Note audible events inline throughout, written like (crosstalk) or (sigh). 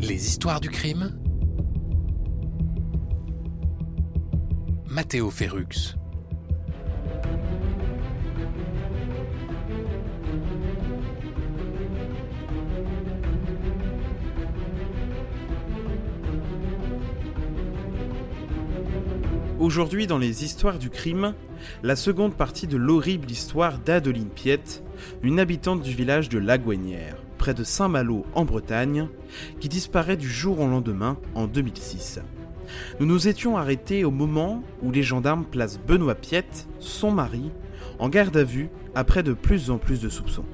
Les histoires du crime. Matteo Ferrux. Aujourd'hui, dans les histoires du crime, la seconde partie de l'horrible histoire d'Adeline Piette, une habitante du village de Lagouenière, près de Saint-Malo en Bretagne, qui disparaît du jour au lendemain en 2006. Nous nous étions arrêtés au moment où les gendarmes placent Benoît Piette, son mari, en garde à vue après de plus en plus de soupçons.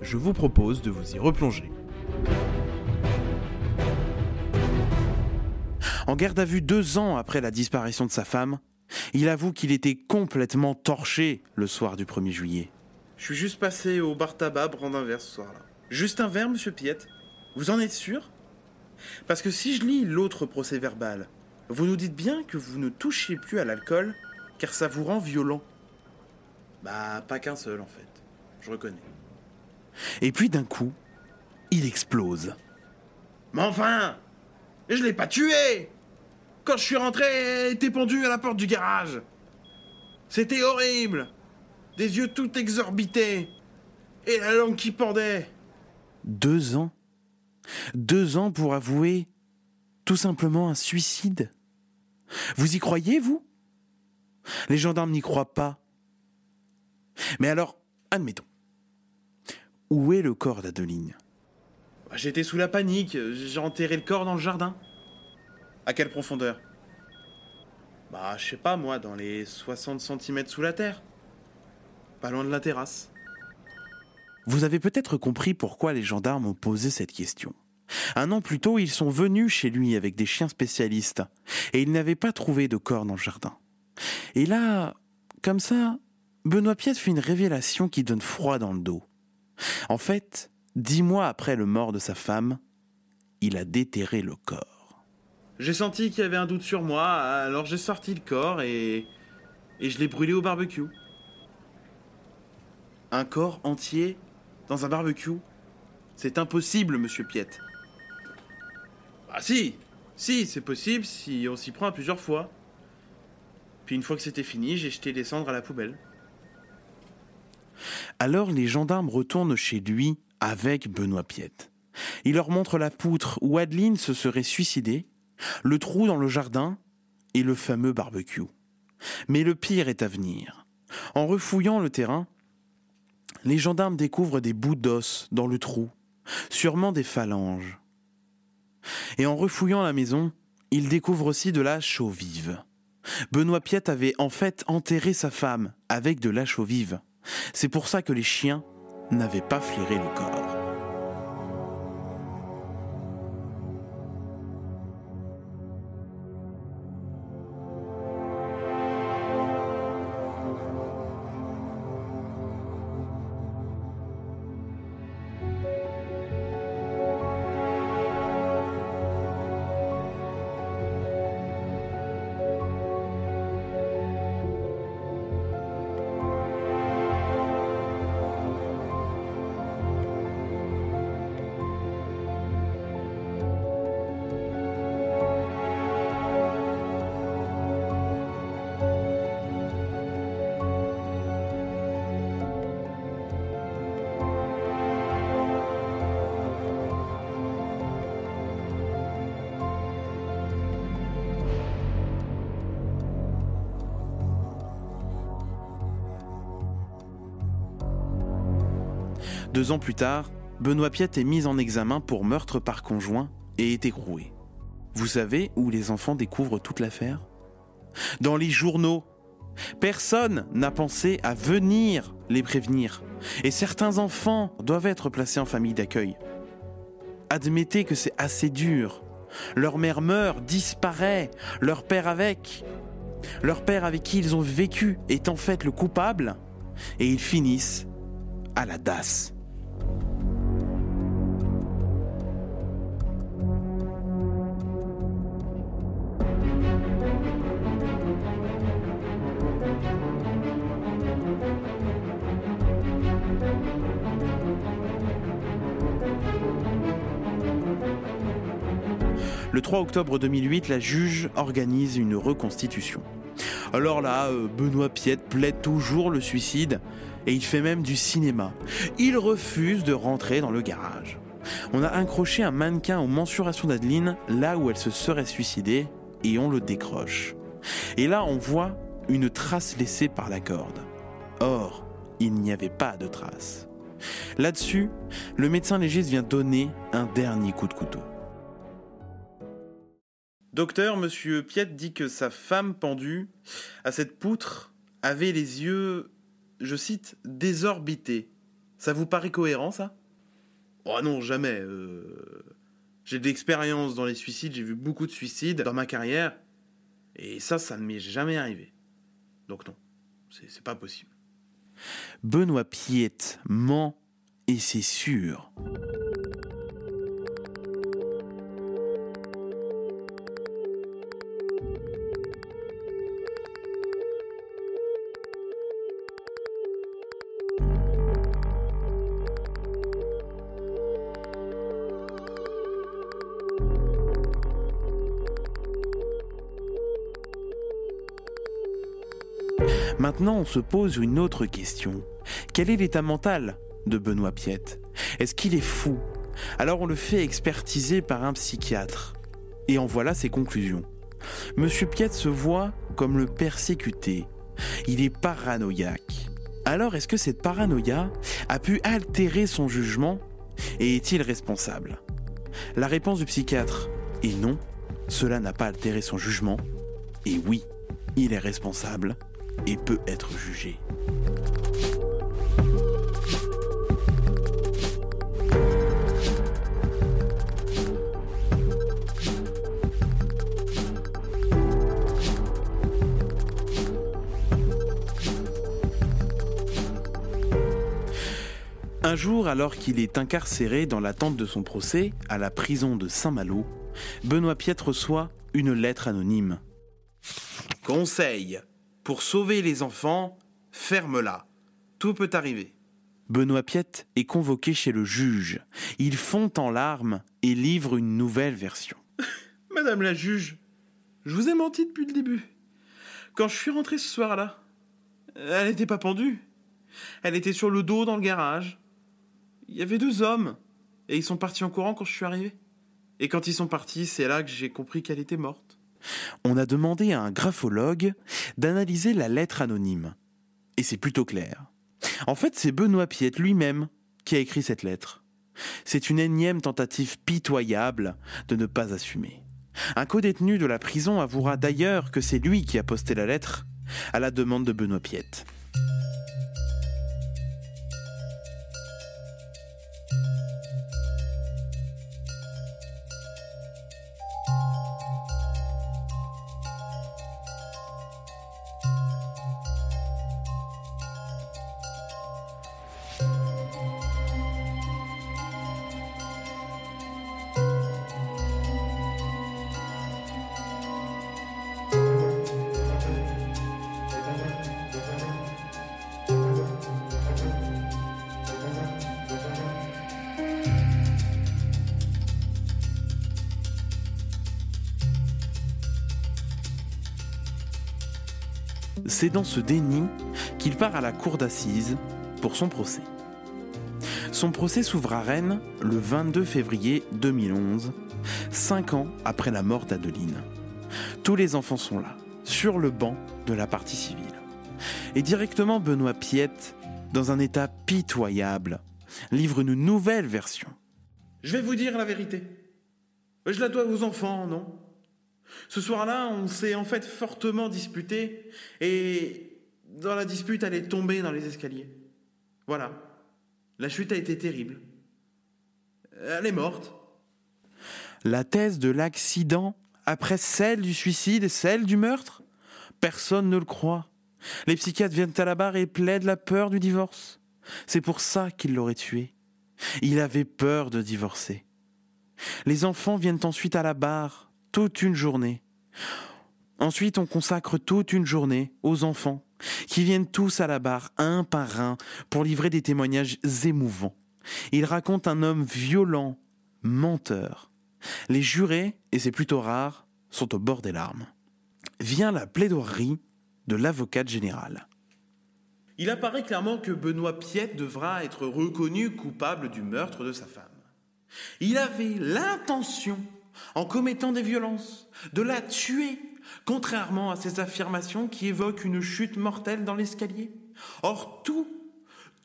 Je vous propose de vous y replonger. En garde à vue deux ans après la disparition de sa femme, il avoue qu'il était complètement torché le soir du 1er juillet. Je suis juste passé au bar tabac prendre un verre ce soir-là. Juste un verre, monsieur Piette Vous en êtes sûr? Parce que si je lis l'autre procès verbal, vous nous dites bien que vous ne touchez plus à l'alcool car ça vous rend violent. Bah, pas qu'un seul en fait. Je reconnais. Et puis d'un coup, il explose. Mais enfin Je l'ai pas tué Quand je suis rentré, elle était pendue à la porte du garage. C'était horrible Des yeux tout exorbités Et la langue qui pendait Deux ans Deux ans pour avouer tout simplement un suicide Vous y croyez, vous? Les gendarmes n'y croient pas. Mais alors, admettons. Où est le corps d'Adeline? J'étais sous la panique, j'ai enterré le corps dans le jardin. À quelle profondeur? Bah, je sais pas moi, dans les 60 cm sous la terre. Pas loin de la terrasse. Vous avez peut-être compris pourquoi les gendarmes ont posé cette question. Un an plus tôt, ils sont venus chez lui avec des chiens spécialistes, et ils n'avaient pas trouvé de corps dans le jardin. Et là, comme ça, Benoît Piette fait une révélation qui donne froid dans le dos. En fait, dix mois après le mort de sa femme, il a déterré le corps. J'ai senti qu'il y avait un doute sur moi, alors j'ai sorti le corps et. et je l'ai brûlé au barbecue. Un corps entier dans un barbecue C'est impossible, monsieur Piette. Ah si Si, c'est possible si on s'y prend plusieurs fois. Puis une fois que c'était fini, j'ai jeté les cendres à la poubelle. Alors les gendarmes retournent chez lui avec Benoît Piette. Il leur montre la poutre où Adeline se serait suicidée, le trou dans le jardin et le fameux barbecue. Mais le pire est à venir. En refouillant le terrain, les gendarmes découvrent des bouts d'os dans le trou, sûrement des phalanges. Et en refouillant la maison, ils découvrent aussi de la chaux vive. Benoît Piette avait en fait enterré sa femme avec de la chaux vive. C'est pour ça que les chiens n'avaient pas flairé le corps. Deux ans plus tard, Benoît Piette est mis en examen pour meurtre par conjoint et est écroué. Vous savez où les enfants découvrent toute l'affaire? Dans les journaux. Personne n'a pensé à venir les prévenir. Et certains enfants doivent être placés en famille d'accueil. Admettez que c'est assez dur. Leur mère meurt, disparaît, leur père avec. Leur père avec qui ils ont vécu est en fait le coupable, et ils finissent à la DAS. Le 3 octobre 2008, la juge organise une reconstitution. Alors là, euh, Benoît Piette plaide toujours le suicide et il fait même du cinéma. Il refuse de rentrer dans le garage. On a accroché un mannequin aux mensurations d'Adeline là où elle se serait suicidée et on le décroche. Et là, on voit une trace laissée par la corde. Or, il n'y avait pas de trace. Là-dessus, le médecin légiste vient donner un dernier coup de couteau. Docteur, monsieur Piette dit que sa femme pendue à cette poutre avait les yeux, je cite, désorbités. Ça vous paraît cohérent, ça? Oh non, jamais. Euh, j'ai de l'expérience dans les suicides, j'ai vu beaucoup de suicides dans ma carrière, et ça, ça ne m'est jamais arrivé. Donc non, c'est pas possible. Benoît Piette ment, et c'est sûr. Maintenant, on se pose une autre question. Quel est l'état mental de Benoît Piette? Est-ce qu'il est fou? Alors on le fait expertiser par un psychiatre. Et en voilà ses conclusions. Monsieur Piette se voit comme le persécuté. Il est paranoïaque. Alors est-ce que cette paranoïa a pu altérer son jugement? Et est-il responsable? La réponse du psychiatre est non, cela n'a pas altéré son jugement. Et oui, il est responsable et peut être jugé. Un jour, alors qu'il est incarcéré dans l'attente de son procès à la prison de Saint-Malo, Benoît Piette reçoit une lettre anonyme. Conseil pour sauver les enfants, ferme-la. Tout peut arriver. Benoît Piette est convoqué chez le juge. Il fond en larmes et livre une nouvelle version. (laughs) Madame la juge, je vous ai menti depuis le début. Quand je suis rentré ce soir-là, elle n'était pas pendue. Elle était sur le dos dans le garage. Il y avait deux hommes, et ils sont partis en courant quand je suis arrivé. Et quand ils sont partis, c'est là que j'ai compris qu'elle était morte. On a demandé à un graphologue d'analyser la lettre anonyme. Et c'est plutôt clair. En fait, c'est Benoît Piette lui-même qui a écrit cette lettre. C'est une énième tentative pitoyable de ne pas assumer. Un co-détenu de la prison avouera d'ailleurs que c'est lui qui a posté la lettre à la demande de Benoît Piette. C'est dans ce déni qu'il part à la cour d'assises pour son procès. Son procès s'ouvre à Rennes le 22 février 2011, cinq ans après la mort d'Adeline. Tous les enfants sont là, sur le banc de la partie civile. Et directement Benoît Piette, dans un état pitoyable, livre une nouvelle version. Je vais vous dire la vérité. Je la dois aux enfants, non? Ce soir-là, on s'est en fait fortement disputé et dans la dispute, elle est tombée dans les escaliers. Voilà. La chute a été terrible. Elle est morte. La thèse de l'accident après celle du suicide et celle du meurtre? Personne ne le croit. Les psychiatres viennent à la barre et plaident la peur du divorce. C'est pour ça qu'il l'aurait tué. Il avait peur de divorcer. Les enfants viennent ensuite à la barre toute une journée. Ensuite, on consacre toute une journée aux enfants qui viennent tous à la barre, un par un, pour livrer des témoignages émouvants. Ils racontent un homme violent, menteur. Les jurés, et c'est plutôt rare, sont au bord des larmes. Vient la plaidoirie de l'avocate générale. Il apparaît clairement que Benoît Piette devra être reconnu coupable du meurtre de sa femme. Il avait l'intention en commettant des violences, de la tuer, contrairement à ses affirmations qui évoquent une chute mortelle dans l'escalier. Or, tout,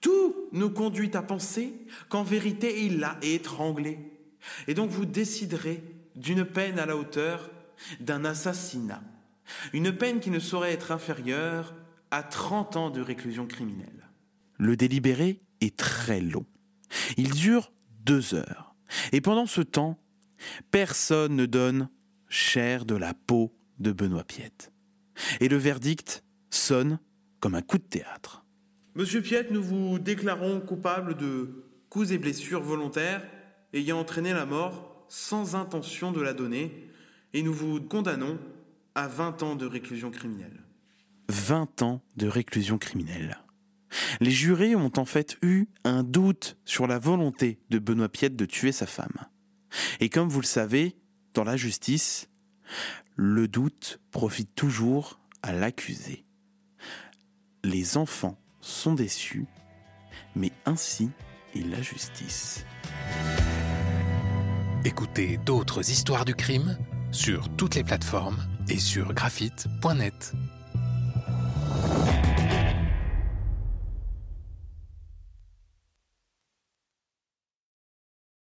tout nous conduit à penser qu'en vérité, il l'a étranglée. Et donc, vous déciderez d'une peine à la hauteur d'un assassinat. Une peine qui ne saurait être inférieure à 30 ans de réclusion criminelle. Le délibéré est très long. Il dure deux heures. Et pendant ce temps, Personne ne donne cher de la peau de Benoît Piette. Et le verdict sonne comme un coup de théâtre. Monsieur Piette, nous vous déclarons coupable de coups et blessures volontaires ayant entraîné la mort sans intention de la donner, et nous vous condamnons à 20 ans de réclusion criminelle. 20 ans de réclusion criminelle. Les jurés ont en fait eu un doute sur la volonté de Benoît Piette de tuer sa femme. Et comme vous le savez, dans la justice, le doute profite toujours à l'accusé. Les enfants sont déçus, mais ainsi est la justice. Écoutez d'autres histoires du crime sur toutes les plateformes et sur graphite.net.